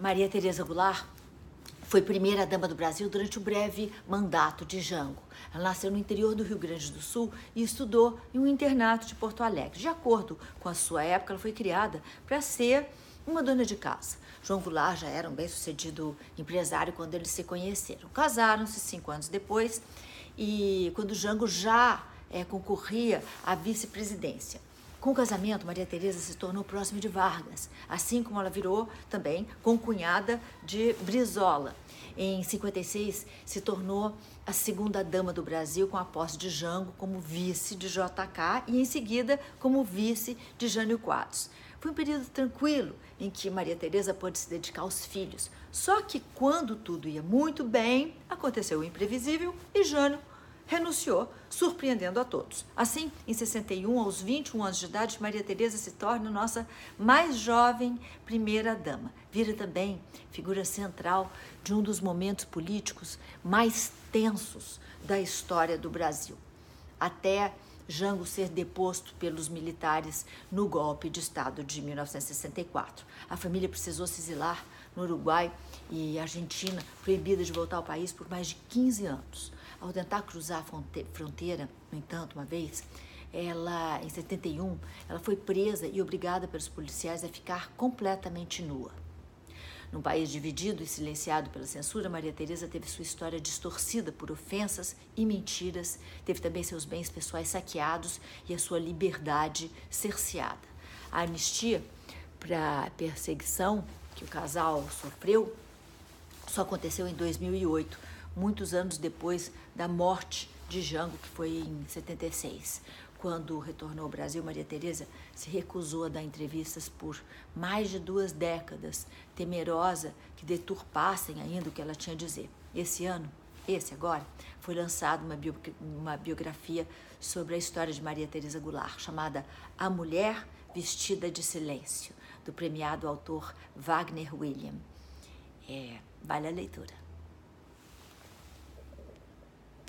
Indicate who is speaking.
Speaker 1: Maria Tereza Goulart foi primeira dama do Brasil durante o breve mandato de Jango. Ela nasceu no interior do Rio Grande do Sul e estudou em um internato de Porto Alegre. De acordo com a sua época, ela foi criada para ser uma dona de casa. João Goulart já era um bem-sucedido empresário quando eles se conheceram. Casaram-se cinco anos depois e quando Jango já é, concorria à vice-presidência. Com o casamento, Maria Teresa se tornou próxima de Vargas, assim como ela virou também concunhada de Brizola. Em 56, se tornou a segunda dama do Brasil com a posse de Jango como vice de JK e em seguida como vice de Jânio Quadros. Foi um período tranquilo em que Maria Teresa pôde se dedicar aos filhos. Só que quando tudo ia muito bem, aconteceu o imprevisível e Jânio renunciou, surpreendendo a todos. Assim, em 61, aos 21 anos de idade, Maria Teresa se torna nossa mais jovem primeira dama. Vira também figura central de um dos momentos políticos mais tensos da história do Brasil. Até Jango ser deposto pelos militares no golpe de Estado de 1964. A família precisou se exilar no Uruguai e Argentina, proibida de voltar ao país por mais de 15 anos. Ao tentar cruzar a fronteira, no entanto, uma vez, ela, em 71, ela foi presa e obrigada pelos policiais a ficar completamente nua. Num país dividido e silenciado pela censura, Maria Teresa teve sua história distorcida por ofensas e mentiras, teve também seus bens pessoais saqueados e a sua liberdade cerceada. A anistia para a perseguição que o casal sofreu só aconteceu em 2008, muitos anos depois da morte de Jango, que foi em 76. Quando retornou ao Brasil, Maria Teresa se recusou a dar entrevistas por mais de duas décadas, temerosa que deturpassem ainda o que ela tinha a dizer. Esse ano, esse agora, foi lançada uma, bio, uma biografia sobre a história de Maria Teresa Goulart, chamada A Mulher Vestida de Silêncio, do premiado autor Wagner William. É, vale a leitura.